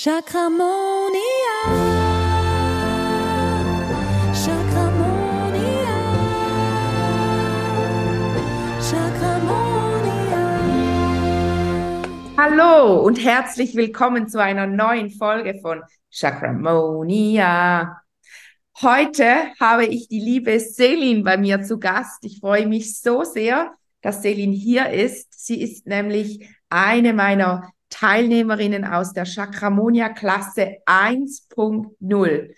Chakramonia. Chakramonia. Chakramonia. Hallo und herzlich willkommen zu einer neuen Folge von Chakramonia. Heute habe ich die liebe Selin bei mir zu Gast. Ich freue mich so sehr, dass Selin hier ist. Sie ist nämlich eine meiner Teilnehmerinnen aus der Chakramonia Klasse 1.0.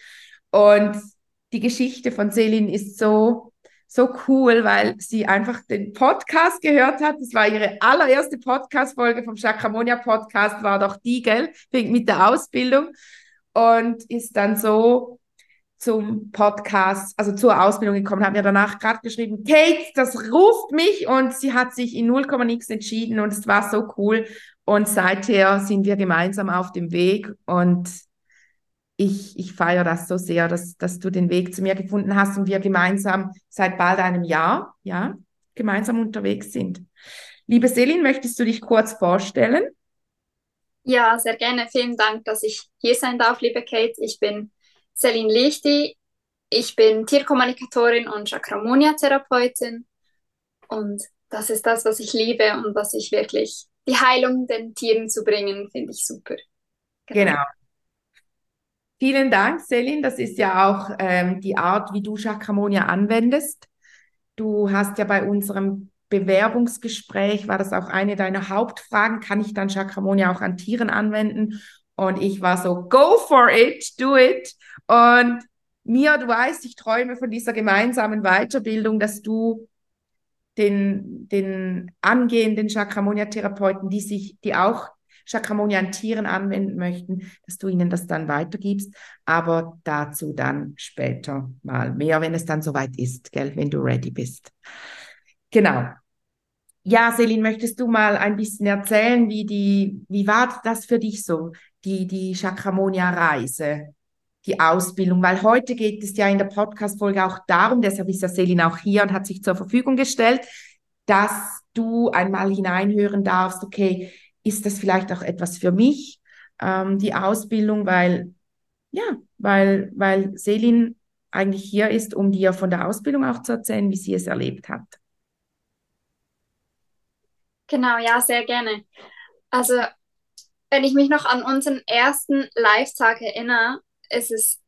Und die Geschichte von Selin ist so, so cool, weil sie einfach den Podcast gehört hat. Das war ihre allererste Podcast-Folge vom Chakramonia Podcast, war doch die, gell, mit der Ausbildung. Und ist dann so zum Podcast, also zur Ausbildung gekommen, hat mir danach gerade geschrieben, Kate, das ruft mich und sie hat sich in 0, nix entschieden und es war so cool. Und seither sind wir gemeinsam auf dem Weg und ich, ich feiere das so sehr, dass, dass du den Weg zu mir gefunden hast und wir gemeinsam seit bald einem Jahr, ja, gemeinsam unterwegs sind. Liebe Selin, möchtest du dich kurz vorstellen? Ja, sehr gerne. Vielen Dank, dass ich hier sein darf, liebe Kate. Ich bin Selin Lichti. Ich bin Tierkommunikatorin und Chakramonia-Therapeutin. Und das ist das, was ich liebe und was ich wirklich die Heilung den Tieren zu bringen, finde ich super. Genau. genau. Vielen Dank, Selin. Das ist ja auch ähm, die Art, wie du Chakramonia anwendest. Du hast ja bei unserem Bewerbungsgespräch, war das auch eine deiner Hauptfragen, kann ich dann Chakramonia auch an Tieren anwenden? Und ich war so, go for it, do it. Und mir, du weißt, ich träume von dieser gemeinsamen Weiterbildung, dass du den, den angehenden Chakramonia-Therapeuten, die sich, die auch Chakramonia an Tieren anwenden möchten, dass du ihnen das dann weitergibst. Aber dazu dann später mal mehr, wenn es dann soweit ist, gell, wenn du ready bist. Genau. Ja, Selin, möchtest du mal ein bisschen erzählen, wie die, wie war das für dich so, die, die Chakramonia-Reise? Die Ausbildung, weil heute geht es ja in der Podcast-Folge auch darum, deshalb ist ja Selin auch hier und hat sich zur Verfügung gestellt, dass du einmal hineinhören darfst, okay, ist das vielleicht auch etwas für mich, ähm, die Ausbildung, weil, ja, weil, weil Selin eigentlich hier ist, um dir von der Ausbildung auch zu erzählen, wie sie es erlebt hat. Genau, ja, sehr gerne. Also, wenn ich mich noch an unseren ersten Live-Tag erinnere, es ist,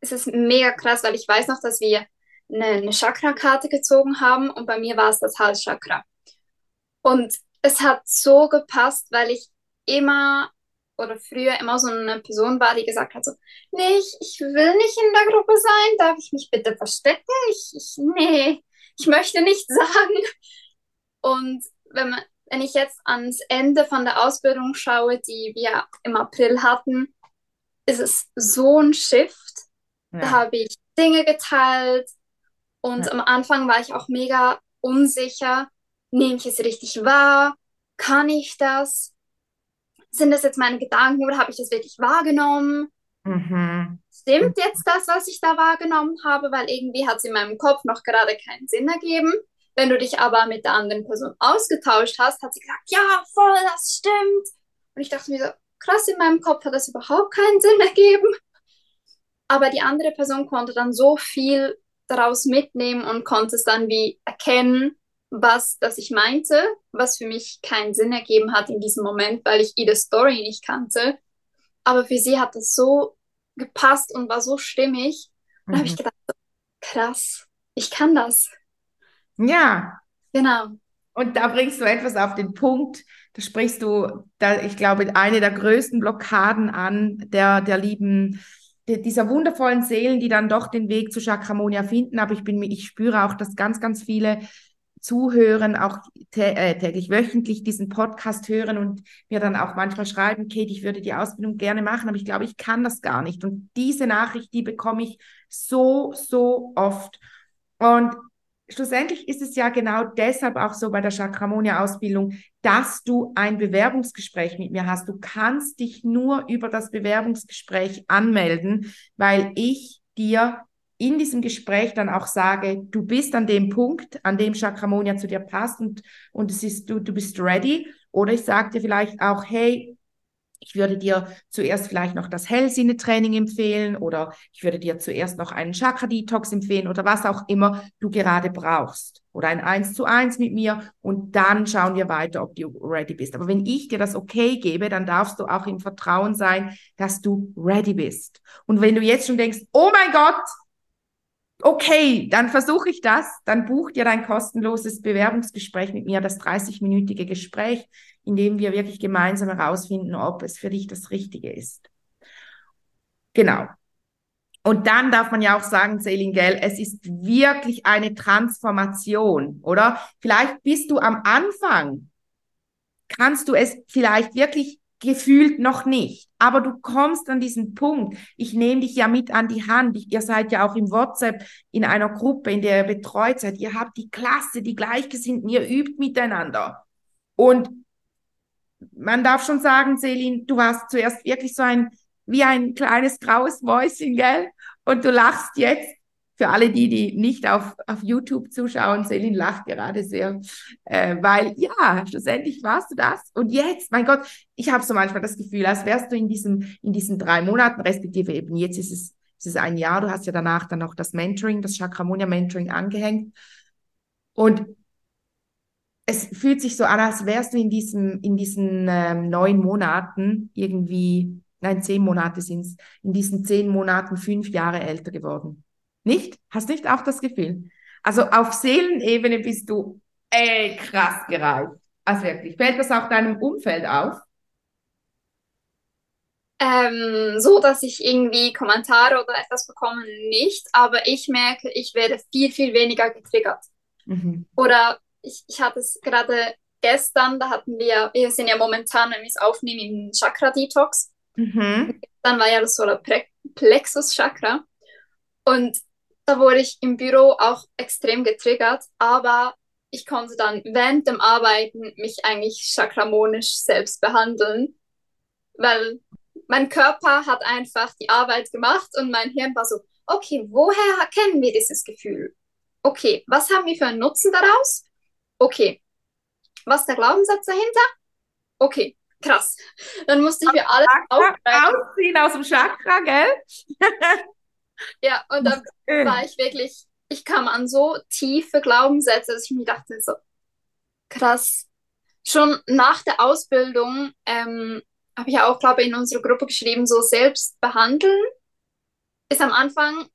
es ist mega krass, weil ich weiß noch, dass wir eine, eine Chakra-Karte gezogen haben und bei mir war es das Halschakra. Und es hat so gepasst, weil ich immer oder früher immer so eine Person war, die gesagt hat so, nee, ich, ich will nicht in der Gruppe sein, darf ich mich bitte verstecken? Ich, ich, nee, ich möchte nicht sagen. Und wenn, man, wenn ich jetzt ans Ende von der Ausbildung schaue, die wir im April hatten, ist es so ein Shift. Ja. Da habe ich Dinge geteilt und ja. am Anfang war ich auch mega unsicher. Nehme ich es richtig wahr? Kann ich das? Sind das jetzt meine Gedanken oder habe ich das wirklich wahrgenommen? Mhm. Stimmt jetzt das, was ich da wahrgenommen habe? Weil irgendwie hat es in meinem Kopf noch gerade keinen Sinn ergeben. Wenn du dich aber mit der anderen Person ausgetauscht hast, hat sie gesagt, ja, voll, das stimmt. Und ich dachte mir so, krass, in meinem Kopf hat das überhaupt keinen Sinn ergeben. Aber die andere Person konnte dann so viel daraus mitnehmen und konnte es dann wie erkennen, was das ich meinte, was für mich keinen Sinn ergeben hat in diesem Moment, weil ich ihre Story nicht kannte. Aber für sie hat das so gepasst und war so stimmig. Und mhm. habe ich gedacht, krass, ich kann das. Ja. Genau. Und da bringst du etwas auf den Punkt, da sprichst du, da, ich glaube, eine der größten Blockaden an der, der lieben, dieser wundervollen Seelen, die dann doch den Weg zu Chakramonia finden. Aber ich bin, ich spüre auch, dass ganz, ganz viele zuhören, auch äh, täglich, wöchentlich diesen Podcast hören und mir dann auch manchmal schreiben, Kate, ich würde die Ausbildung gerne machen, aber ich glaube, ich kann das gar nicht. Und diese Nachricht, die bekomme ich so, so oft. Und schlussendlich ist es ja genau deshalb auch so bei der Chakramonia-Ausbildung, dass du ein Bewerbungsgespräch mit mir hast. Du kannst dich nur über das Bewerbungsgespräch anmelden, weil ich dir in diesem Gespräch dann auch sage, du bist an dem Punkt, an dem Chakramonia zu dir passt und, und es ist, du, du bist ready. Oder ich sage dir vielleicht auch, hey, ich würde dir zuerst vielleicht noch das Hellsinne-Training empfehlen oder ich würde dir zuerst noch einen Chakra-Detox empfehlen oder was auch immer du gerade brauchst. Oder ein Eins zu eins mit mir und dann schauen wir weiter, ob du ready bist. Aber wenn ich dir das okay gebe, dann darfst du auch im Vertrauen sein, dass du ready bist. Und wenn du jetzt schon denkst, oh mein Gott, okay, dann versuche ich das, dann buch dir dein kostenloses Bewerbungsgespräch mit mir, das 30-minütige Gespräch, in dem wir wirklich gemeinsam herausfinden, ob es für dich das Richtige ist. Genau. Und dann darf man ja auch sagen, Selin, gell, es ist wirklich eine Transformation, oder? Vielleicht bist du am Anfang, kannst du es vielleicht wirklich gefühlt noch nicht. Aber du kommst an diesen Punkt. Ich nehme dich ja mit an die Hand. Ich, ihr seid ja auch im WhatsApp in einer Gruppe, in der ihr betreut seid. Ihr habt die Klasse, die Gleichgesinnten, ihr übt miteinander. Und man darf schon sagen, Selin, du warst zuerst wirklich so ein, wie ein kleines graues Mäuschen, gell? Und du lachst jetzt für alle die, die nicht auf, auf YouTube zuschauen, Selin lacht gerade sehr, äh, weil ja, schlussendlich warst du das. Und jetzt, mein Gott, ich habe so manchmal das Gefühl, als wärst du in diesem, in diesen drei Monaten, respektive eben jetzt ist es, ist es ein Jahr, du hast ja danach dann noch das Mentoring, das Chakramonia Mentoring angehängt. Und es fühlt sich so an, als wärst du in diesem, in diesen ähm, neun Monaten irgendwie, nein, zehn Monate sind es, in diesen zehn Monaten fünf Jahre älter geworden. Nicht? Hast nicht auch das Gefühl? Also auf Seelenebene bist du ey, krass gereift. Also wirklich. Fällt das auch deinem Umfeld auf? Ähm, so, dass ich irgendwie Kommentare oder etwas bekomme, nicht. Aber ich merke, ich werde viel, viel weniger getriggert. Mhm. Oder ich, ich hatte es gerade gestern, da hatten wir, wir sind ja momentan, wenn wir es aufnehmen, im Chakra-Detox. Mhm. Dann war ja das Solarplexus-Chakra. Und da wurde ich im Büro auch extrem getriggert, aber ich konnte dann während dem Arbeiten mich eigentlich chakramonisch selbst behandeln, weil mein Körper hat einfach die Arbeit gemacht und mein Hirn war so, okay, woher kennen wir dieses Gefühl? Okay, was haben wir für einen Nutzen daraus? Okay, was ist der Glaubenssatz dahinter? Okay, krass. Dann musste ich mir alles aufziehen aus dem Chakra, gell? Ja, und dann war ich wirklich, ich kam an so tiefe Glaubenssätze, dass ich mir dachte, so krass. Schon nach der Ausbildung ähm, habe ich ja auch, glaube ich, in unserer Gruppe geschrieben, so selbst behandeln ist am Anfang,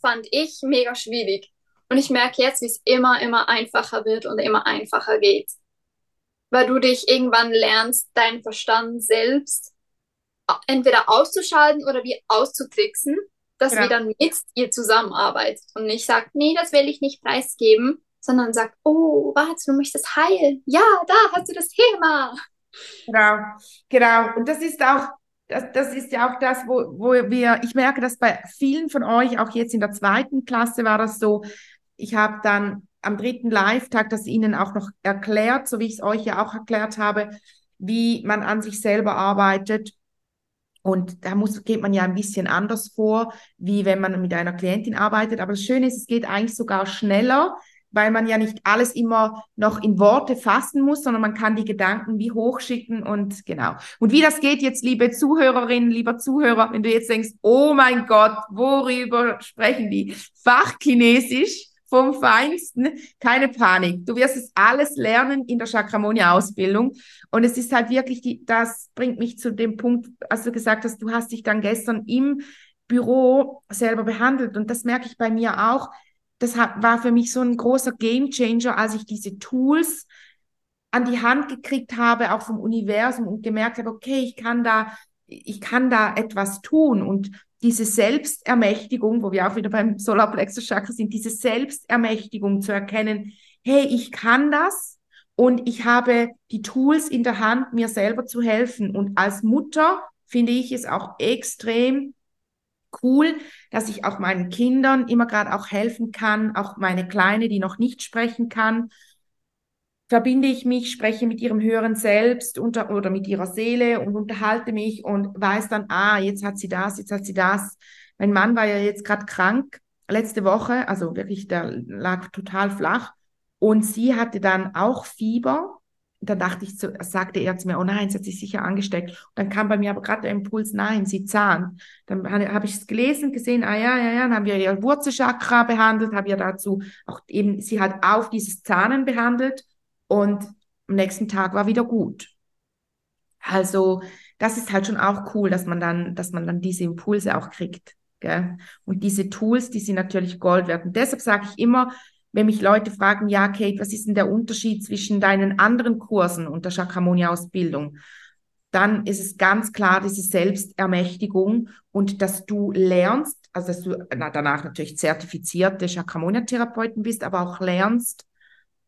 fand ich, mega schwierig. Und ich merke jetzt, wie es immer, immer einfacher wird und immer einfacher geht. Weil du dich irgendwann lernst, deinen Verstand selbst entweder auszuschalten oder wie auszutricksen dass genau. wir dann mit ihr zusammenarbeitet und nicht sagt, nee, das will ich nicht preisgeben, sondern sagt, oh, warte, du möchtest heilen. Ja, da hast du das Thema. Genau, genau. Und das ist auch, das, das ist ja auch das, wo, wo wir, ich merke, dass bei vielen von euch, auch jetzt in der zweiten Klasse war das so, ich habe dann am dritten Live-Tag das Ihnen auch noch erklärt, so wie ich es euch ja auch erklärt habe, wie man an sich selber arbeitet und da muss, geht man ja ein bisschen anders vor, wie wenn man mit einer Klientin arbeitet. Aber das Schöne ist, es geht eigentlich sogar schneller, weil man ja nicht alles immer noch in Worte fassen muss, sondern man kann die Gedanken wie hochschicken und genau. Und wie das geht jetzt, liebe Zuhörerinnen, lieber Zuhörer, wenn du jetzt denkst, oh mein Gott, worüber sprechen die? Fachchinesisch vom Feinsten, keine Panik. Du wirst es alles lernen in der Chakramonia-Ausbildung. Und es ist halt wirklich, die, das bringt mich zu dem Punkt, als du gesagt hast, du hast dich dann gestern im Büro selber behandelt. Und das merke ich bei mir auch. Das war für mich so ein großer Gamechanger, als ich diese Tools an die Hand gekriegt habe, auch vom Universum und gemerkt habe, okay, ich kann da, ich kann da etwas tun. Und diese Selbstermächtigung, wo wir auch wieder beim Solarplexus Chakra sind, diese Selbstermächtigung zu erkennen, hey, ich kann das und ich habe die Tools in der Hand, mir selber zu helfen. Und als Mutter finde ich es auch extrem cool, dass ich auch meinen Kindern immer gerade auch helfen kann, auch meine Kleine, die noch nicht sprechen kann, verbinde ich mich, spreche mit ihrem höheren Selbst unter, oder mit ihrer Seele und unterhalte mich und weiß dann, ah, jetzt hat sie das, jetzt hat sie das. Mein Mann war ja jetzt gerade krank letzte Woche, also wirklich, der lag total flach und sie hatte dann auch Fieber dann dachte ich, so, sagte er zu mir, oh nein, sie hat sich sicher angesteckt. Und dann kam bei mir aber gerade der Impuls, nein, sie zahnt. Dann habe ich es gelesen, gesehen, ah ja, ja, ja, dann haben wir ihr Wurzelchakra behandelt, habe ja dazu auch eben, sie hat auf dieses Zahnen behandelt und am nächsten Tag war wieder gut. Also, das ist halt schon auch cool, dass man dann, dass man dann diese Impulse auch kriegt. Gell? Und diese Tools, die sind natürlich Gold wert. Und deshalb sage ich immer, wenn mich Leute fragen, ja, Kate, was ist denn der Unterschied zwischen deinen anderen Kursen und der Shakyamuni-Ausbildung? Dann ist es ganz klar diese Selbstermächtigung und dass du lernst, also dass du na, danach natürlich zertifizierte Shakyamuni-Therapeuten bist, aber auch lernst,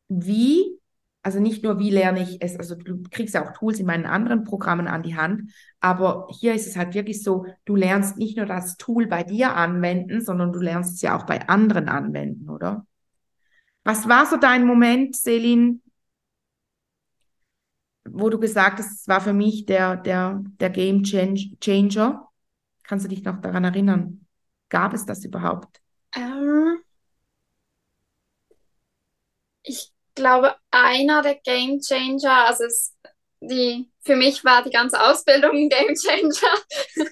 wie, also nicht nur wie lerne ich es, also du kriegst ja auch Tools in meinen anderen Programmen an die Hand, aber hier ist es halt wirklich so, du lernst nicht nur das Tool bei dir anwenden, sondern du lernst es ja auch bei anderen anwenden, oder? Was war so dein Moment, Selin, wo du gesagt hast, es war für mich der, der, der Game Changer? Kannst du dich noch daran erinnern? Gab es das überhaupt? Ähm, ich glaube, einer der Game Changer, also es, die, für mich war die ganze Ausbildung ein Game Changer.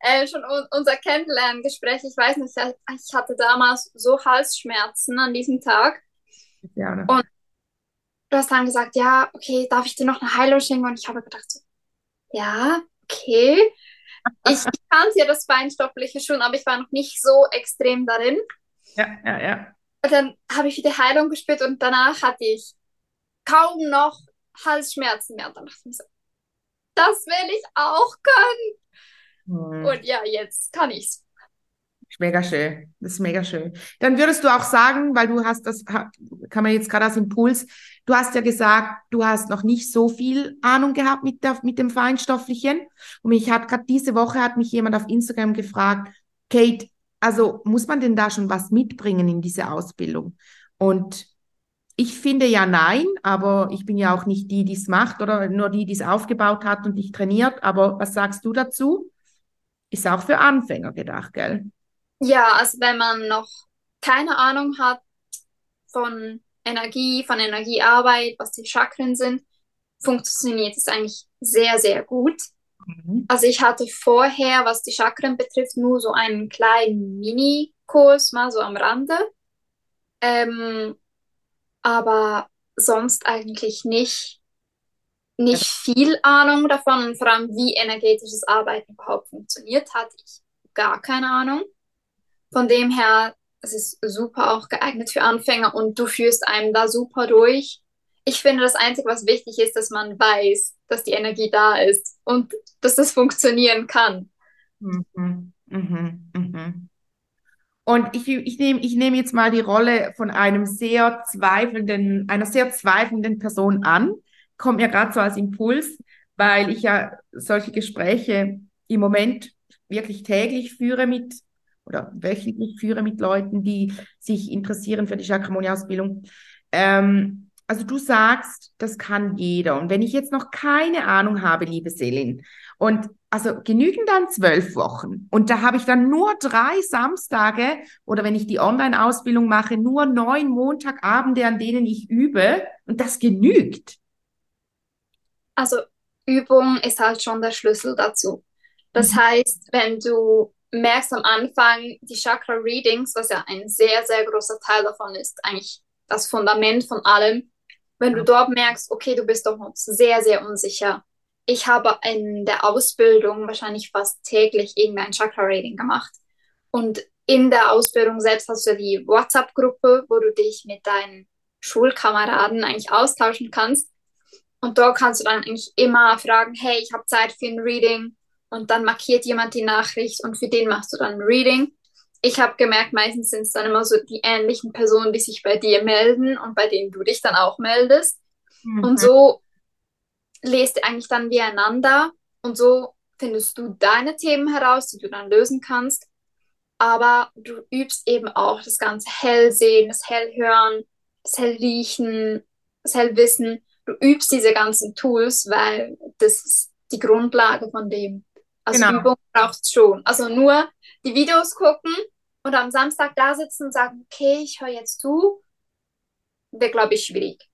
äh, schon un unser Kennenlerngespräch, ich weiß nicht, ich hatte damals so Halsschmerzen an diesem Tag. Ja, ne? Und du hast dann gesagt, ja, okay, darf ich dir noch eine Heilung schenken? Und ich habe gedacht, so, ja, okay. Ich, ich kannte ja das Feinstoffliche schon, aber ich war noch nicht so extrem darin. Ja, ja, ja. Und dann habe ich wieder Heilung gespürt und danach hatte ich kaum noch Halsschmerzen mehr. Und dann dachte ich mir so, das will ich auch können. Mhm. Und ja, jetzt kann ich's. Mega schön. Das ist mega schön. Dann würdest du auch sagen, weil du hast das, kann man jetzt gerade als Impuls, du hast ja gesagt, du hast noch nicht so viel Ahnung gehabt mit, der, mit dem Feinstofflichen. Und mich hat gerade diese Woche hat mich jemand auf Instagram gefragt, Kate, also muss man denn da schon was mitbringen in diese Ausbildung? Und ich finde ja nein, aber ich bin ja auch nicht die, die es macht oder nur die, die es aufgebaut hat und dich trainiert. Aber was sagst du dazu? Ist auch für Anfänger gedacht, gell? Ja, also wenn man noch keine Ahnung hat von Energie, von Energiearbeit, was die Chakren sind, funktioniert es eigentlich sehr, sehr gut. Mhm. Also ich hatte vorher, was die Chakren betrifft, nur so einen kleinen Mini-Kurs, mal so am Rande. Ähm, aber sonst eigentlich nicht nicht viel Ahnung davon und vor allem, wie energetisches Arbeiten überhaupt funktioniert, hatte ich gar keine Ahnung. Von dem her, es ist super auch geeignet für Anfänger und du führst einem da super durch. Ich finde, das Einzige, was wichtig ist, dass man weiß, dass die Energie da ist und dass das funktionieren kann. Mhm. Mhm. Mhm. Und ich, ich nehme ich nehm jetzt mal die Rolle von einem sehr zweifelnden, einer sehr zweifelnden Person an kommt mir gerade so als Impuls, weil ich ja solche Gespräche im Moment wirklich täglich führe mit oder wöchentlich führe mit Leuten, die sich interessieren für die Chakramonia-Ausbildung. Ähm, also du sagst, das kann jeder. Und wenn ich jetzt noch keine Ahnung habe, liebe Selin, und also genügen dann zwölf Wochen. Und da habe ich dann nur drei Samstage oder wenn ich die Online-Ausbildung mache, nur neun Montagabende, an denen ich übe. Und das genügt. Also Übung ist halt schon der Schlüssel dazu. Das mhm. heißt, wenn du merkst am Anfang die Chakra Readings, was ja ein sehr, sehr großer Teil davon ist, eigentlich das Fundament von allem, wenn du dort merkst, okay, du bist doch noch sehr, sehr unsicher. Ich habe in der Ausbildung wahrscheinlich fast täglich irgendein Chakra Reading gemacht. Und in der Ausbildung selbst hast du die WhatsApp-Gruppe, wo du dich mit deinen Schulkameraden eigentlich austauschen kannst. Und dort kannst du dann eigentlich immer fragen, hey, ich habe Zeit für ein Reading. Und dann markiert jemand die Nachricht und für den machst du dann ein Reading. Ich habe gemerkt, meistens sind es dann immer so die ähnlichen Personen, die sich bei dir melden und bei denen du dich dann auch meldest. Mhm. Und so lest ihr eigentlich dann wie einander und so findest du deine Themen heraus, die du dann lösen kannst. Aber du übst eben auch das ganze Hellsehen, das Hellhören, das Hellriechen, das Hellwissen du übst diese ganzen Tools, weil das ist die Grundlage von dem. Also genau. Übung brauchst schon. Also nur die Videos gucken und am Samstag da sitzen und sagen, okay, ich höre jetzt zu, wäre, glaube ich, schwierig.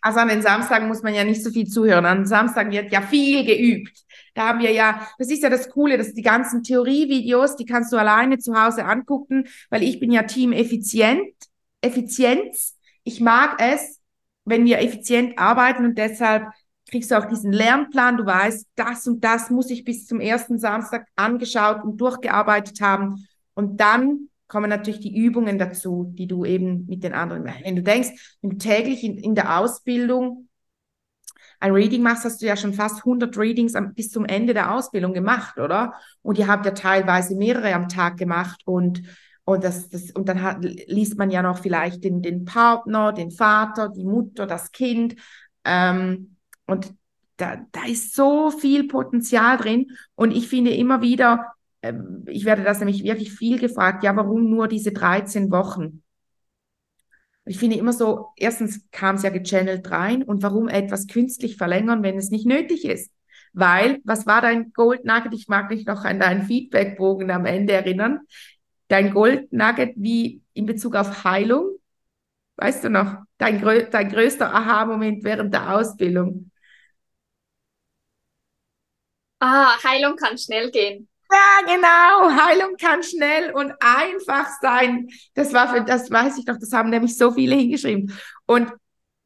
Also an den Samstagen muss man ja nicht so viel zuhören. An Samstagen wird ja viel geübt. Da haben wir ja, das ist ja das Coole, dass die ganzen Theorievideos, die kannst du alleine zu Hause angucken, weil ich bin ja Team Effizient, Effizienz. Ich mag es, wenn wir effizient arbeiten und deshalb kriegst du auch diesen Lernplan. Du weißt, das und das muss ich bis zum ersten Samstag angeschaut und durchgearbeitet haben. Und dann kommen natürlich die Übungen dazu, die du eben mit den anderen, wenn du denkst, wenn du täglich in, in der Ausbildung ein Reading machst, hast du ja schon fast 100 Readings am, bis zum Ende der Ausbildung gemacht, oder? Und ihr habt ja teilweise mehrere am Tag gemacht und und das, das, und dann hat, liest man ja noch vielleicht den, den Partner, den Vater, die Mutter, das Kind. Ähm, und da, da ist so viel Potenzial drin. Und ich finde immer wieder, ich werde das nämlich wirklich viel gefragt, ja, warum nur diese 13 Wochen? Ich finde immer so, erstens kam es ja gechannelt rein und warum etwas künstlich verlängern, wenn es nicht nötig ist? Weil, was war dein Gold Nugget? Ich mag mich noch an deinen Feedbackbogen am Ende erinnern. Dein Gold Nugget wie in Bezug auf Heilung. Weißt du noch? Dein, grö dein größter Aha-Moment während der Ausbildung. Ah, Heilung kann schnell gehen. Ja, genau. Heilung kann schnell und einfach sein. Das war für, das weiß ich noch, das haben nämlich so viele hingeschrieben. Und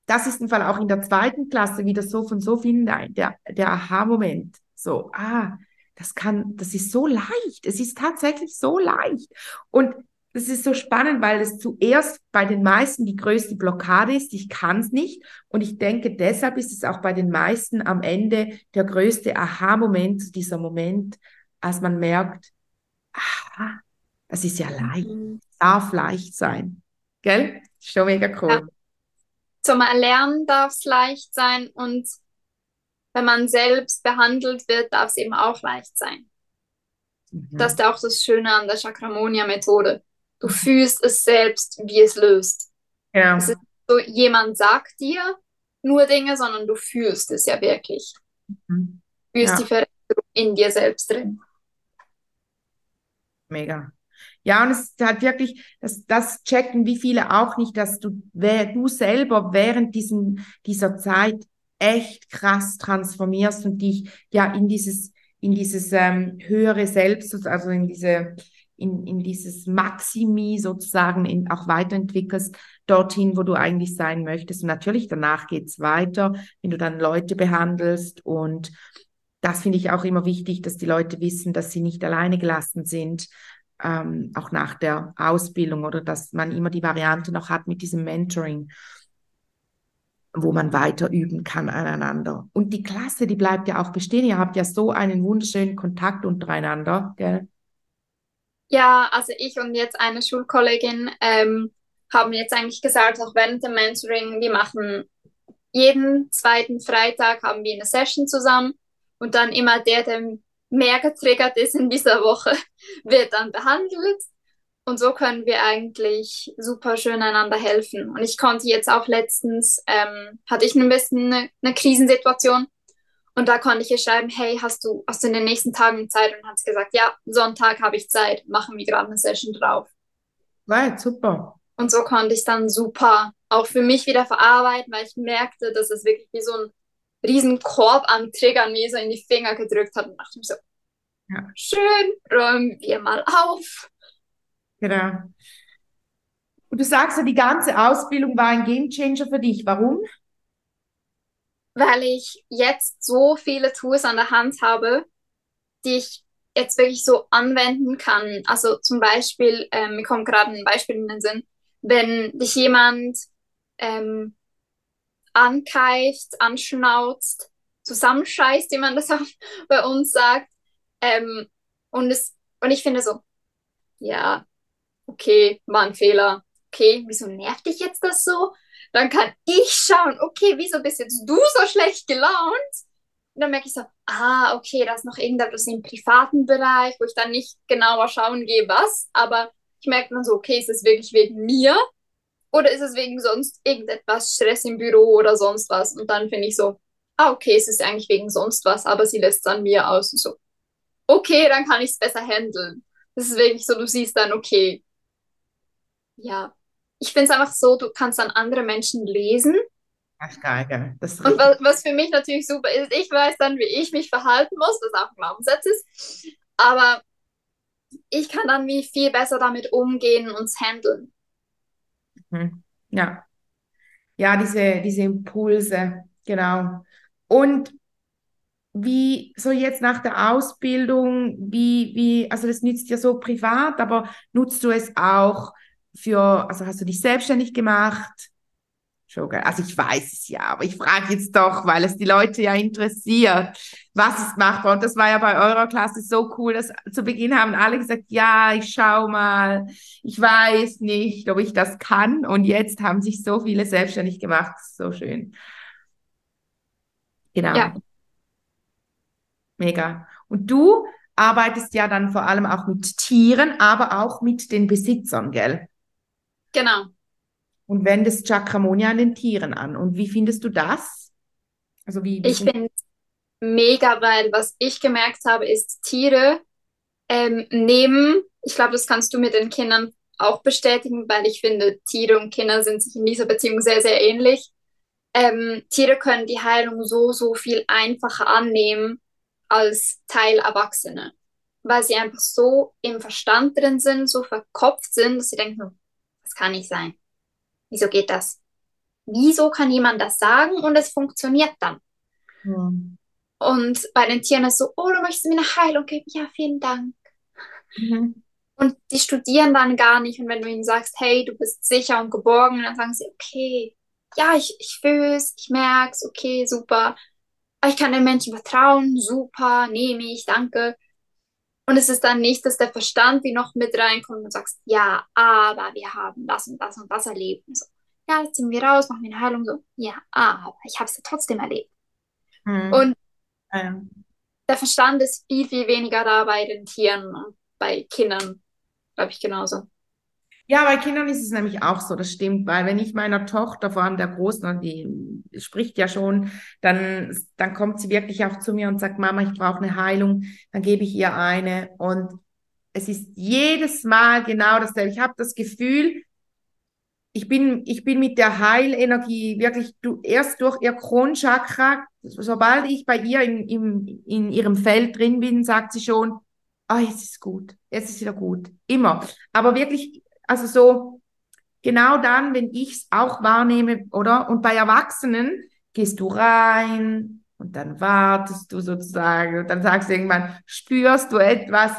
das ist im Fall auch in der zweiten Klasse wieder so von so vielen der, der Aha-Moment. So, ah, das kann, das ist so leicht. Es ist tatsächlich so leicht. Und das ist so spannend, weil es zuerst bei den meisten die größte Blockade ist. Ich kann es nicht. Und ich denke, deshalb ist es auch bei den meisten am Ende der größte Aha-Moment, dieser Moment, als man merkt, aha, das ist ja leicht, mhm. darf leicht sein. Gell? Schon mega cool. Ja. Zum Erlernen darf es leicht sein und wenn man selbst behandelt wird, darf es eben auch leicht sein. Mhm. Das ist auch das Schöne an der Chakramonia-Methode. Du fühlst es selbst, wie es löst. Ja. Es ist so, jemand sagt dir nur Dinge, sondern du fühlst es ja wirklich. Mhm. Du fühlst ja. die Veränderung in dir selbst drin. Mega. Ja, und es halt wirklich, das, das checken wie viele auch nicht, dass du, wer, du selber während diesen, dieser Zeit echt krass transformierst und dich ja in dieses, in dieses ähm, höhere Selbst, also in diese, in, in dieses Maximi sozusagen in, auch weiterentwickelst, dorthin, wo du eigentlich sein möchtest. Und natürlich danach geht's weiter, wenn du dann Leute behandelst und das finde ich auch immer wichtig, dass die Leute wissen, dass sie nicht alleine gelassen sind, ähm, auch nach der Ausbildung oder dass man immer die Variante noch hat mit diesem Mentoring, wo man weiter üben kann aneinander. Und die Klasse, die bleibt ja auch bestehen. Ihr habt ja so einen wunderschönen Kontakt untereinander, gell? Ja, also ich und jetzt eine Schulkollegin ähm, haben jetzt eigentlich gesagt, auch während dem Mentoring, wir machen jeden zweiten Freitag haben wir eine Session zusammen und dann immer der, der mehr getriggert ist in dieser Woche, wird dann behandelt. Und so können wir eigentlich super schön einander helfen. Und ich konnte jetzt auch letztens, ähm, hatte ich ein bisschen eine, eine Krisensituation. Und da konnte ich ihr schreiben, hey, hast du, hast du in den nächsten Tagen Zeit? Und hat sie gesagt, ja, Sonntag habe ich Zeit, machen wir gerade eine Session drauf. Right, super. Und so konnte ich dann super auch für mich wieder verarbeiten, weil ich merkte, dass es wirklich wie so ein riesen Korb an Triggern mir so in die Finger gedrückt hat und dachte mir so, ja. schön, räumen wir mal auf. Genau. Und du sagst ja, die ganze Ausbildung war ein Gamechanger für dich. Warum? Weil ich jetzt so viele Tools an der Hand habe, die ich jetzt wirklich so anwenden kann. Also zum Beispiel, ähm, mir kommt gerade ein Beispiel in den Sinn, wenn dich jemand ähm, ankeift, anschnauzt, zusammenscheißt, wie man das auch bei uns sagt. Ähm, und, es, und ich finde so, ja, okay, war ein Fehler. Okay, wieso nervt dich jetzt das so? Dann kann ich schauen, okay, wieso bist jetzt du so schlecht gelaunt? Und dann merke ich so, ah, okay, da ist noch irgendetwas im privaten Bereich, wo ich dann nicht genauer schauen gehe, was. Aber ich merke dann so, okay, ist es wirklich wegen mir? Oder ist es wegen sonst irgendetwas, Stress im Büro oder sonst was? Und dann finde ich so, ah, okay, es ist eigentlich wegen sonst was, aber sie lässt es an mir aus und so. Okay, dann kann ich es besser handeln. Das ist wirklich so, du siehst dann, okay, ja, ich finde es einfach so, du kannst dann andere Menschen lesen Ach, geil, geil. Und was, was für mich natürlich super ist, ich weiß dann, wie ich mich verhalten muss, was auch ein Glaubenssatz ist. Aber ich kann dann wie viel besser damit umgehen und es handeln. Mhm. Ja. Ja, diese, diese Impulse, genau. Und wie, so jetzt nach der Ausbildung, wie, wie, also das nützt dir so privat, aber nutzt du es auch für, also hast du dich selbstständig gemacht? Schon geil. Also ich weiß es ja, aber ich frage jetzt doch, weil es die Leute ja interessiert. Was ist machbar? Und das war ja bei eurer Klasse so cool, dass zu Beginn haben alle gesagt, ja, ich schau mal, ich weiß nicht, ob ich das kann. Und jetzt haben sich so viele selbstständig gemacht. So schön. Genau. Ja, Mega. Und du arbeitest ja dann vor allem auch mit Tieren, aber auch mit den Besitzern, gell? genau. Und wendest Chakramonia an den Tieren an. Und wie findest du das? Also wie, wie Ich finde es mega, weil was ich gemerkt habe, ist, Tiere ähm, nehmen, ich glaube, das kannst du mit den Kindern auch bestätigen, weil ich finde, Tiere und Kinder sind sich in dieser Beziehung sehr, sehr ähnlich. Ähm, Tiere können die Heilung so, so viel einfacher annehmen als Teilerwachsene, weil sie einfach so im Verstand drin sind, so verkopft sind, dass sie denken, das kann nicht sein. Wieso geht das? Wieso kann jemand das sagen und es funktioniert dann? Ja. Und bei den Tieren ist so, oh, du möchtest mir eine Heilung geben? Ja, vielen Dank. Mhm. Und die studieren dann gar nicht. Und wenn du ihnen sagst, hey, du bist sicher und geborgen, dann sagen sie, okay, ja, ich, ich fühle es, ich merke es, okay, super. Ich kann den Menschen vertrauen, super, nehme ich, danke. Und es ist dann nicht, dass der Verstand wie noch mit reinkommt und sagst, ja, aber wir haben das und das und das erlebt. Und so, ja, das ziehen wir raus, machen wir eine Heilung. So, ja, aber ich habe es ja trotzdem erlebt. Mhm. Und Ja. der Verstand ist viel, viel weniger da bei den Tieren und bei Kindern, glaube ich, genauso. Ja, bei Kindern ist es nämlich auch so, das stimmt, weil wenn ich meiner Tochter, vor allem der Großen, die spricht ja schon, dann, dann kommt sie wirklich auch zu mir und sagt, Mama, ich brauche eine Heilung, dann gebe ich ihr eine und es ist jedes Mal genau dasselbe. Ich habe das Gefühl, ich bin, ich bin mit der Heilenergie wirklich du, erst durch ihr Kronchakra, sobald ich bei ihr in, in, in ihrem Feld drin bin, sagt sie schon, ah, jetzt ist gut, jetzt ist wieder gut. Immer. Aber wirklich, also so, genau dann, wenn ich es auch wahrnehme, oder? Und bei Erwachsenen gehst du rein und dann wartest du sozusagen und dann sagst du irgendwann, spürst du etwas,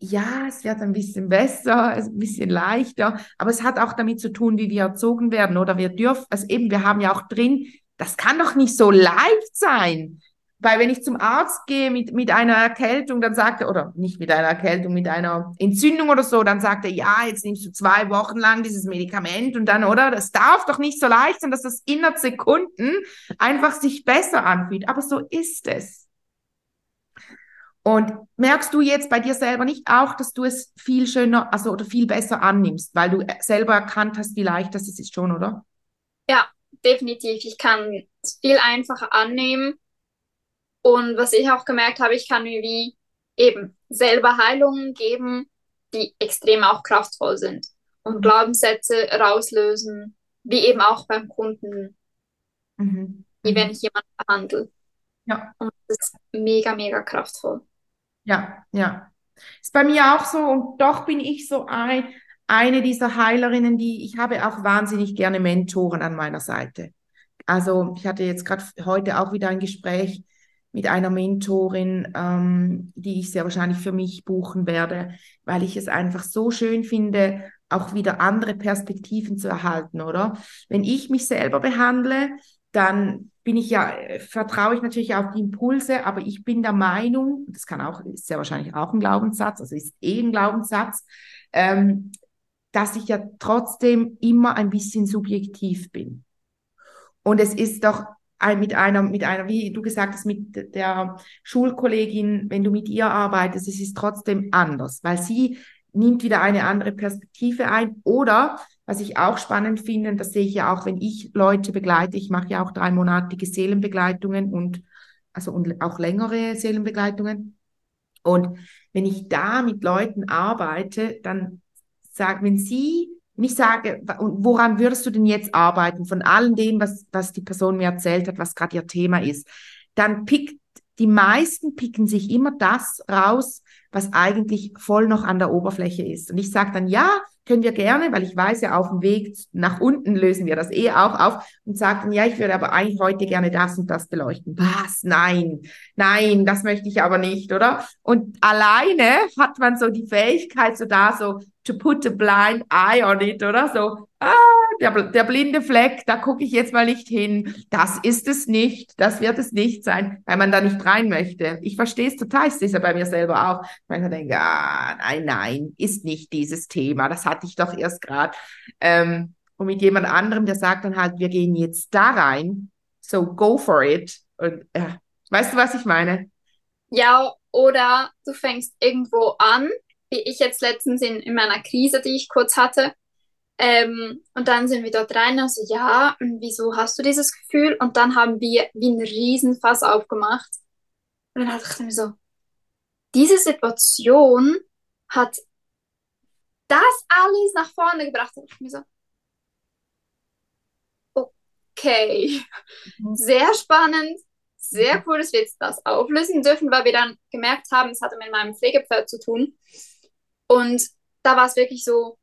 ja, es wird ein bisschen besser, ein bisschen leichter, aber es hat auch damit zu tun, wie wir erzogen werden, oder wir dürfen, also eben, wir haben ja auch drin, das kann doch nicht so leicht sein. Weil wenn ich zum Arzt gehe mit, mit einer Erkältung, dann sagt er, oder nicht mit einer Erkältung, mit einer Entzündung oder so, dann sagt er, ja, jetzt nimmst du zwei Wochen lang dieses Medikament und dann, oder? Das darf doch nicht so leicht sein, dass das innerhalb Sekunden einfach sich besser anfühlt. Aber so ist es. Und merkst du jetzt bei dir selber nicht auch, dass du es viel schöner, also oder viel besser annimmst, weil du selber erkannt hast, wie leicht das ist schon, oder? Ja, definitiv. Ich kann es viel einfacher annehmen. Und was ich auch gemerkt habe, ich kann mir wie eben selber Heilungen geben, die extrem auch kraftvoll sind und Glaubenssätze rauslösen, wie eben auch beim Kunden, Mhm. wie Mhm. wenn ich jemanden behandle. Ja. Und das ist mega, mega kraftvoll. Ja, ja. Ist bei mir auch so und doch bin ich so ein, eine dieser Heilerinnen, die ich habe auch wahnsinnig gerne Mentoren an meiner Seite. Also ich hatte jetzt gerade heute auch wieder ein Gespräch mit einer Mentorin, ähm, die ich sehr wahrscheinlich für mich buchen werde, weil ich es einfach so schön finde, auch wieder andere Perspektiven zu erhalten, oder? Wenn ich mich selber behandle, dann bin ich ja, äh, vertraue ich natürlich auf die Impulse, aber ich bin der Meinung, das kann auch, ist sehr wahrscheinlich auch ein Glaubenssatz, also ist eh ein Glaubenssatz, ähm, dass ich ja trotzdem immer ein bisschen subjektiv bin. Und es ist doch mit einer, mit einer, wie du gesagt hast, mit der Schulkollegin, wenn du mit ihr arbeitest, es ist trotzdem anders, weil sie nimmt wieder eine andere Perspektive ein. Oder, was ich auch spannend finde, das sehe ich ja auch, wenn ich Leute begleite, ich mache ja auch dreimonatige Seelenbegleitungen und also und auch längere Seelenbegleitungen. Und wenn ich da mit Leuten arbeite, dann sagt, wenn sie Und ich sage, woran würdest du denn jetzt arbeiten von allem dem, was, was die Person mir erzählt hat, was gerade ihr Thema ist? Dann pickt, die meisten picken sich immer das raus, was eigentlich voll noch an der Oberfläche ist. Und ich sage dann, ja, können wir gerne, weil ich weiß ja, auf dem Weg nach unten lösen wir das eh auch auf und sagen, ja, ich würde aber eigentlich heute gerne das und das beleuchten. Was? Nein, nein, das möchte ich aber nicht, oder? Und alleine hat man so die Fähigkeit, so da so to put a blind eye on it, oder? So, ah, der, der blinde Fleck, da gucke ich jetzt mal nicht hin. Das ist es nicht, das wird es nicht sein, weil man da nicht rein möchte. Ich verstehe es total, ich sehe es ja bei mir selber auch. Ich denke, ah, nein, nein, ist nicht dieses Thema, das hatte ich doch erst gerade. Ähm, und mit jemand anderem, der sagt dann halt, wir gehen jetzt da rein, so go for it. Und äh, weißt du, was ich meine? Ja, oder du fängst irgendwo an, wie ich jetzt letztens in, in meiner Krise, die ich kurz hatte, ähm, und dann sind wir dort rein, also ja, und wieso hast du dieses Gefühl? Und dann haben wir wie ein Riesenfass aufgemacht. Und dann dachte ich mir so, diese Situation hat das alles nach vorne gebracht. Und ich mir so, okay, mhm. sehr spannend, sehr cool, dass wir jetzt das auflösen dürfen, weil wir dann gemerkt haben, es hatte mit meinem Pflegepferd zu tun. Und da war es wirklich so,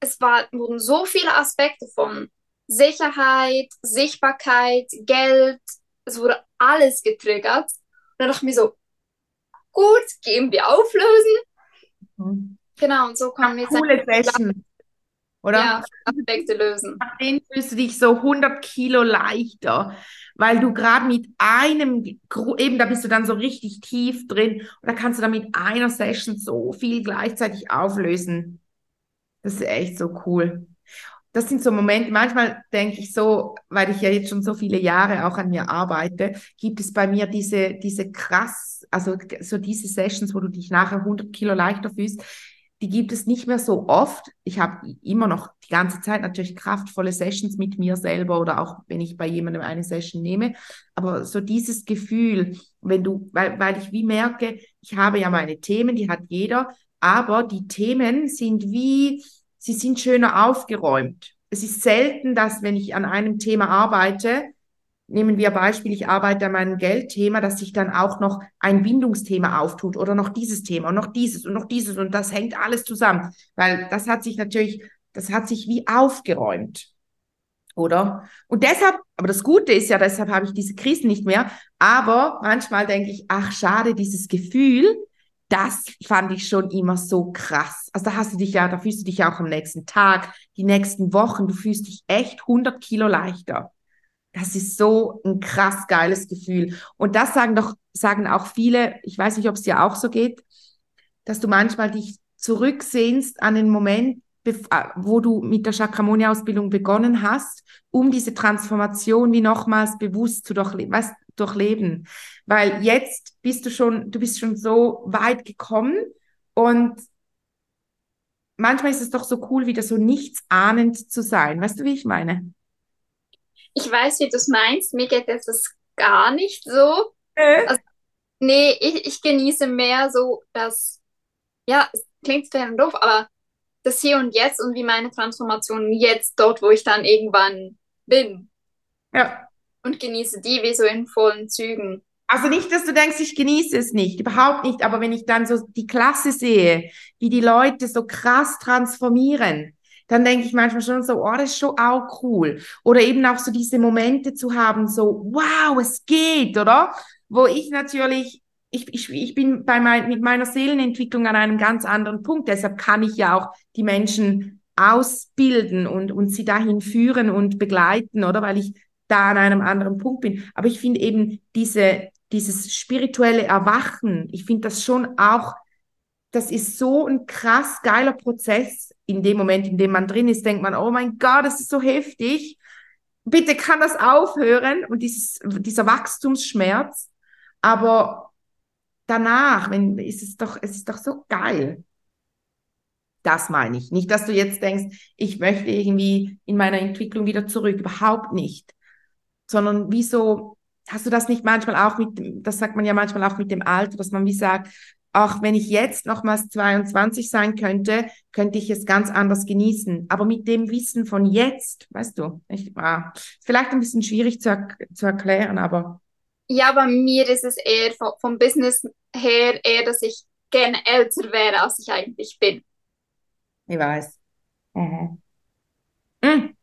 es war, wurden so viele Aspekte von Sicherheit, Sichtbarkeit, Geld, es wurde alles getriggert. Und dann dachte ich mir so, gut, gehen wir auflösen. Mhm. Genau, und so kommen wir jetzt. Coole Session. Oder? Ja, Aspekte lösen. Nach denen fühlst du dich so 100 Kilo leichter, weil du gerade mit einem, eben da bist du dann so richtig tief drin und da kannst du dann mit einer Session so viel gleichzeitig auflösen. Das ist echt so cool. Das sind so Momente, manchmal denke ich so, weil ich ja jetzt schon so viele Jahre auch an mir arbeite, gibt es bei mir diese, diese krass, also so diese Sessions, wo du dich nachher 100 Kilo leichter fühlst, die gibt es nicht mehr so oft. Ich habe immer noch die ganze Zeit natürlich kraftvolle Sessions mit mir selber oder auch wenn ich bei jemandem eine Session nehme. Aber so dieses Gefühl, wenn du, weil, weil ich wie merke, ich habe ja meine Themen, die hat jeder, aber die Themen sind wie, sie sind schöner aufgeräumt. Es ist selten, dass wenn ich an einem Thema arbeite, nehmen wir Beispiel, ich arbeite an meinem Geldthema, dass sich dann auch noch ein Bindungsthema auftut oder noch dieses Thema und noch dieses und noch dieses und das hängt alles zusammen, weil das hat sich natürlich, das hat sich wie aufgeräumt. Oder? Und deshalb, aber das Gute ist ja, deshalb habe ich diese Krisen nicht mehr, aber manchmal denke ich, ach schade, dieses Gefühl, das fand ich schon immer so krass. Also da hast du dich ja, da fühlst du dich ja auch am nächsten Tag, die nächsten Wochen, du fühlst dich echt 100 Kilo leichter. Das ist so ein krass geiles Gefühl. Und das sagen doch, sagen auch viele, ich weiß nicht, ob es dir auch so geht, dass du manchmal dich zurücksehnst an den Moment, äh, wo du mit der Chakramonia-Ausbildung begonnen hast, um diese Transformation wie nochmals bewusst zu durchleben. Weißt, durchleben. Weil jetzt bist du schon, du bist schon so weit gekommen und manchmal ist es doch so cool, wieder so nichtsahnend zu sein. Weißt du, wie ich meine? Ich weiß, wie du es meinst. Mir geht das gar nicht so. Äh? Also, nee, ich, ich genieße mehr so das, ja, es klingt fair und doof, aber das Hier und Jetzt und wie meine Transformation jetzt dort, wo ich dann irgendwann bin. Ja und genieße die wie so in vollen Zügen. Also nicht, dass du denkst, ich genieße es nicht, überhaupt nicht, aber wenn ich dann so die Klasse sehe, wie die Leute so krass transformieren, dann denke ich manchmal schon so, oh, das ist schon auch cool. Oder eben auch so diese Momente zu haben, so, wow, es geht, oder? Wo ich natürlich, ich, ich, ich bin bei mein, mit meiner Seelenentwicklung an einem ganz anderen Punkt, deshalb kann ich ja auch die Menschen ausbilden und, und sie dahin führen und begleiten, oder? Weil ich da an einem anderen Punkt bin. Aber ich finde eben diese, dieses spirituelle Erwachen, ich finde das schon auch, das ist so ein krass geiler Prozess. In dem Moment, in dem man drin ist, denkt man, oh mein Gott, das ist so heftig. Bitte kann das aufhören und dieses, dieser Wachstumsschmerz. Aber danach, wenn, ist es doch, es ist doch so geil. Das meine ich. Nicht, dass du jetzt denkst, ich möchte irgendwie in meiner Entwicklung wieder zurück. Überhaupt nicht sondern wieso hast du das nicht manchmal auch mit, das sagt man ja manchmal auch mit dem Alter, dass man wie sagt, auch wenn ich jetzt nochmals 22 sein könnte, könnte ich es ganz anders genießen. Aber mit dem Wissen von jetzt, weißt du, ich, ah, vielleicht ein bisschen schwierig zu, er zu erklären, aber. Ja, bei mir ist es eher vom, vom Business her eher, dass ich gerne älter wäre, als ich eigentlich bin. Ich weiß. Mhm. Mhm.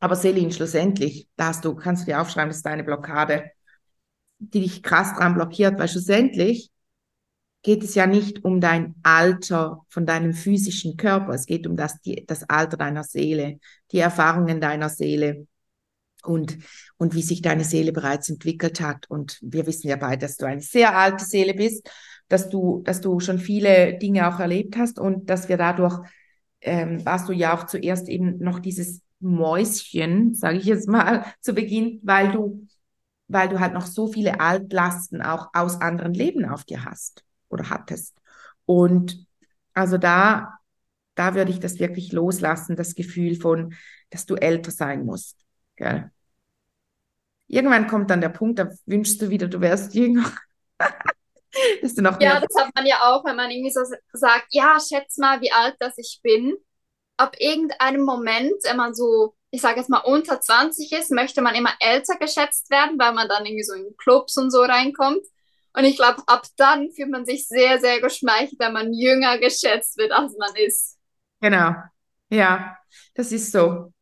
Aber Selin, schlussendlich, da hast du, kannst du dir aufschreiben, das ist deine Blockade, die dich krass dran blockiert, weil schlussendlich geht es ja nicht um dein Alter von deinem physischen Körper, es geht um das, die, das Alter deiner Seele, die Erfahrungen deiner Seele und, und wie sich deine Seele bereits entwickelt hat. Und wir wissen ja beide, dass du eine sehr alte Seele bist, dass du, dass du schon viele Dinge auch erlebt hast und dass wir dadurch, ähm, warst du ja auch zuerst eben noch dieses Mäuschen, sage ich jetzt mal, zu Beginn, weil du, weil du halt noch so viele Altlasten auch aus anderen Leben auf dir hast oder hattest. Und also da, da würde ich das wirklich loslassen, das Gefühl von, dass du älter sein musst. Gell? Irgendwann kommt dann der Punkt, da wünschst du wieder, du wärst jünger. dass du noch ja, das hat man ja auch, wenn man irgendwie so sagt, ja, schätz mal, wie alt das ich bin ab irgendeinem Moment, wenn man so, ich sage jetzt mal unter 20 ist, möchte man immer älter geschätzt werden, weil man dann irgendwie so in Clubs und so reinkommt. Und ich glaube, ab dann fühlt man sich sehr, sehr geschmeichelt, wenn man jünger geschätzt wird, als man ist. Genau. Ja, das ist so.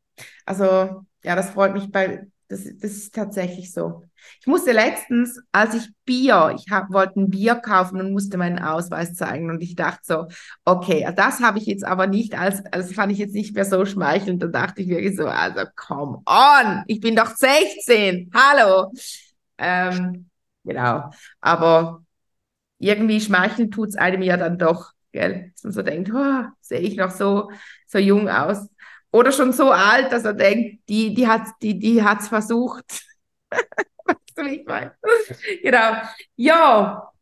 Also, ja, das freut mich bei, das, das ist tatsächlich so. Ich musste letztens, als ich Bier, ich hab, wollte ein Bier kaufen und musste meinen Ausweis zeigen und ich dachte so, okay, das habe ich jetzt aber nicht als, also fand ich jetzt nicht mehr so schmeichelnd. Da dachte ich wirklich so, also come on, ich bin doch 16, hallo. Ähm, genau, aber irgendwie schmeicheln tut es einem ja dann doch, gell, dass man so denkt, oh, sehe ich noch so, so jung aus. Oder schon so alt, dass er denkt, die, die hat die, die hat's versucht. weißt du, wie ich meine? genau. Ja.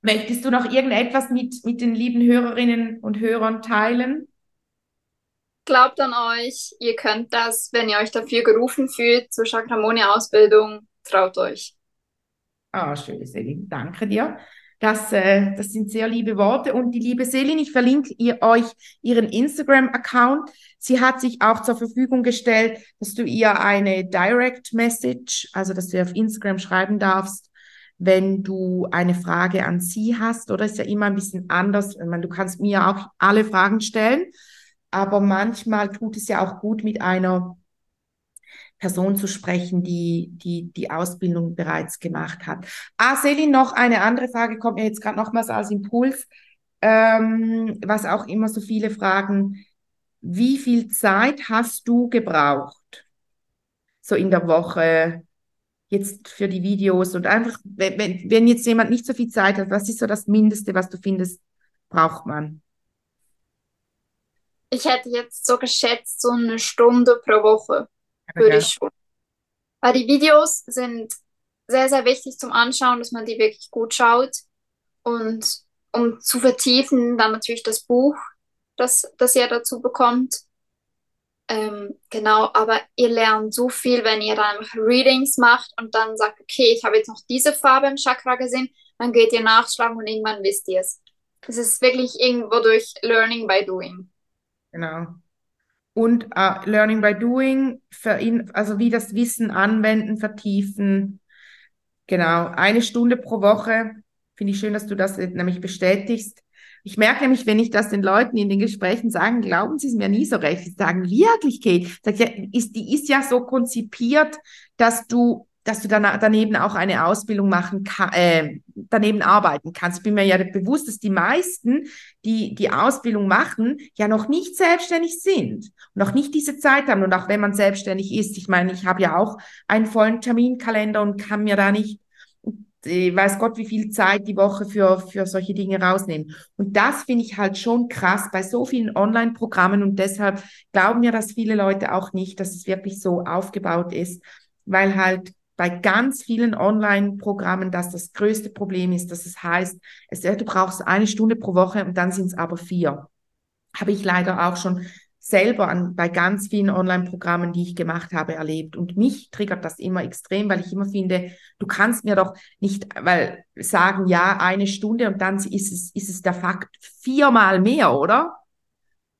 Möchtest du noch irgendetwas mit, mit den lieben Hörerinnen und Hörern teilen? Glaubt an euch, ihr könnt das, wenn ihr euch dafür gerufen fühlt, zur Chakramonia-Ausbildung, traut euch. Ah, schön, Selin. Danke dir. Das, äh, das sind sehr liebe Worte. Und die liebe Selin, ich verlinke ihr euch ihren Instagram-Account. Sie hat sich auch zur Verfügung gestellt, dass du ihr eine Direct Message, also dass du ihr auf Instagram schreiben darfst, wenn du eine Frage an sie hast. Oder ist ja immer ein bisschen anders. Ich meine, du kannst mir auch alle Fragen stellen, aber manchmal tut es ja auch gut mit einer Person zu sprechen, die die, die Ausbildung bereits gemacht hat. Ah, Selin, noch eine andere Frage kommt mir jetzt gerade nochmals als Impuls, ähm, was auch immer so viele fragen. Wie viel Zeit hast du gebraucht? So in der Woche, jetzt für die Videos und einfach, wenn, wenn jetzt jemand nicht so viel Zeit hat, was ist so das Mindeste, was du findest, braucht man? Ich hätte jetzt so geschätzt, so eine Stunde pro Woche würde ja. ich schon. Weil die Videos sind sehr, sehr wichtig zum Anschauen, dass man die wirklich gut schaut. Und um zu vertiefen, dann natürlich das Buch, das, das ihr dazu bekommt. Ähm, genau, aber ihr lernt so viel, wenn ihr dann Readings macht und dann sagt, okay, ich habe jetzt noch diese Farbe im Chakra gesehen, dann geht ihr nachschlagen und irgendwann wisst ihr es. Es ist wirklich irgendwo durch Learning by Doing. Genau und uh, Learning by Doing, ihn, also wie das Wissen anwenden, vertiefen. Genau, eine Stunde pro Woche. Finde ich schön, dass du das nämlich bestätigst. Ich merke nämlich, wenn ich das den Leuten in den Gesprächen sage, glauben sie es mir nie so recht. Sie sagen, wirklich, Kate, sag ja, ist, die ist ja so konzipiert, dass du dass du dann daneben auch eine Ausbildung machen kann, äh, daneben arbeiten kannst. Ich bin mir ja bewusst, dass die meisten, die die Ausbildung machen, ja noch nicht selbstständig sind, noch nicht diese Zeit haben. Und auch wenn man selbstständig ist, ich meine, ich habe ja auch einen vollen Terminkalender und kann mir da nicht, äh, weiß Gott, wie viel Zeit die Woche für, für solche Dinge rausnehmen. Und das finde ich halt schon krass bei so vielen Online-Programmen und deshalb glauben mir das viele Leute auch nicht, dass es wirklich so aufgebaut ist, weil halt bei ganz vielen Online-Programmen, dass das größte Problem ist, dass es heißt, es, du brauchst eine Stunde pro Woche und dann sind es aber vier. Habe ich leider auch schon selber an, bei ganz vielen Online-Programmen, die ich gemacht habe, erlebt. Und mich triggert das immer extrem, weil ich immer finde, du kannst mir doch nicht weil, sagen, ja, eine Stunde und dann ist es, ist es der Fakt viermal mehr, oder?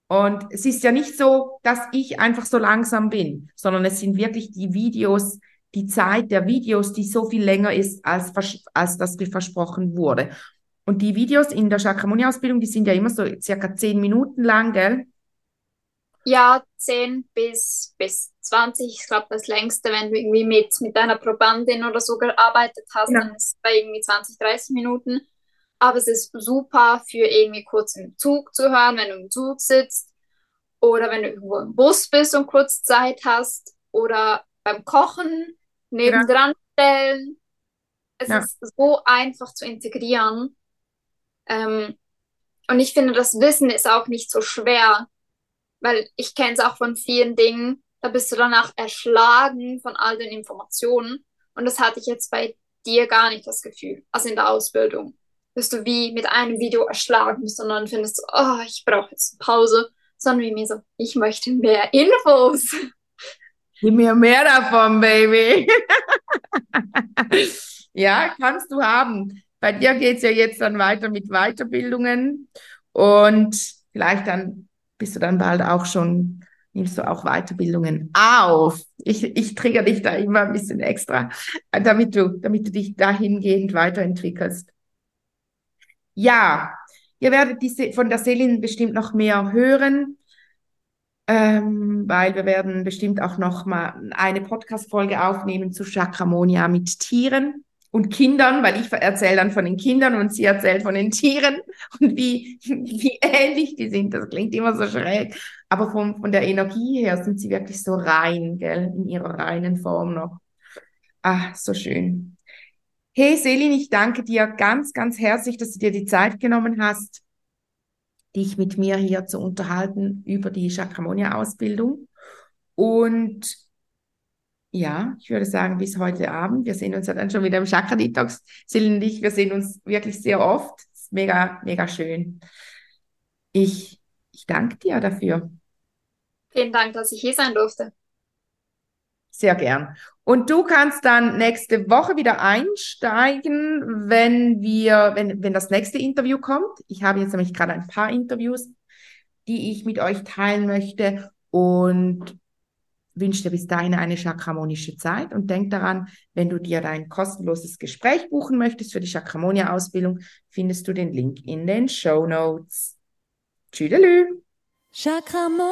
Und es ist ja nicht so, dass ich einfach so langsam bin, sondern es sind wirklich die Videos, die Zeit der Videos, die so viel länger ist, als, als das versprochen wurde. Und die Videos in der Shakyamuni-Ausbildung, die sind ja immer so circa zehn Minuten lang, gell? Ja, 10 bis, bis 20. Ich glaube, das längste, wenn du irgendwie mit, mit deiner Probandin oder so gearbeitet hast, ja. dann ist es bei irgendwie 20, 30 Minuten. Aber es ist super für irgendwie kurz im Zug zu hören, wenn du im Zug sitzt oder wenn du irgendwo im Bus bist und kurz Zeit hast oder beim Kochen nebendran stellen. Es ja. ist so einfach zu integrieren. Ähm, und ich finde, das Wissen ist auch nicht so schwer, weil ich kenne es auch von vielen Dingen, da bist du danach erschlagen von all den Informationen. Und das hatte ich jetzt bei dir gar nicht das Gefühl, also in der Ausbildung. Bist du wie mit einem Video erschlagen, sondern findest du, oh, ich brauche jetzt eine Pause, sondern wie mir so, ich möchte mehr Infos. Gib mir mehr davon, Baby. ja, kannst du haben. Bei dir geht es ja jetzt dann weiter mit Weiterbildungen und vielleicht dann bist du dann bald auch schon, nimmst du auch Weiterbildungen auf. Ich, ich trigger dich da immer ein bisschen extra, damit du, damit du dich dahingehend weiterentwickelst. Ja, ihr werdet diese, von der Selin bestimmt noch mehr hören ähm, weil wir werden bestimmt auch noch mal eine Podcast-Folge aufnehmen zu Chakramonia mit Tieren und Kindern, weil ich erzähle dann von den Kindern und sie erzählt von den Tieren und wie, wie ähnlich die sind. Das klingt immer so schräg. Aber von, von der Energie her sind sie wirklich so rein, gell, in ihrer reinen Form noch. Ah, so schön. Hey Selin, ich danke dir ganz, ganz herzlich, dass du dir die Zeit genommen hast dich mit mir hier zu unterhalten über die Chakramonia-Ausbildung. Und ja, ich würde sagen, bis heute Abend. Wir sehen uns ja dann schon wieder im Chakra Detox. Sillen und ich, wir sehen uns wirklich sehr oft. mega, mega schön. Ich, ich danke dir dafür. Vielen Dank, dass ich hier sein durfte. Sehr gern. Und du kannst dann nächste Woche wieder einsteigen, wenn wir, wenn, wenn das nächste Interview kommt. Ich habe jetzt nämlich gerade ein paar Interviews, die ich mit euch teilen möchte und wünsche dir bis dahin eine chakramonische Zeit und denk daran, wenn du dir dein kostenloses Gespräch buchen möchtest für die Chakramonia-Ausbildung, findest du den Link in den Show Notes. Tschüdelü! Chakramonia.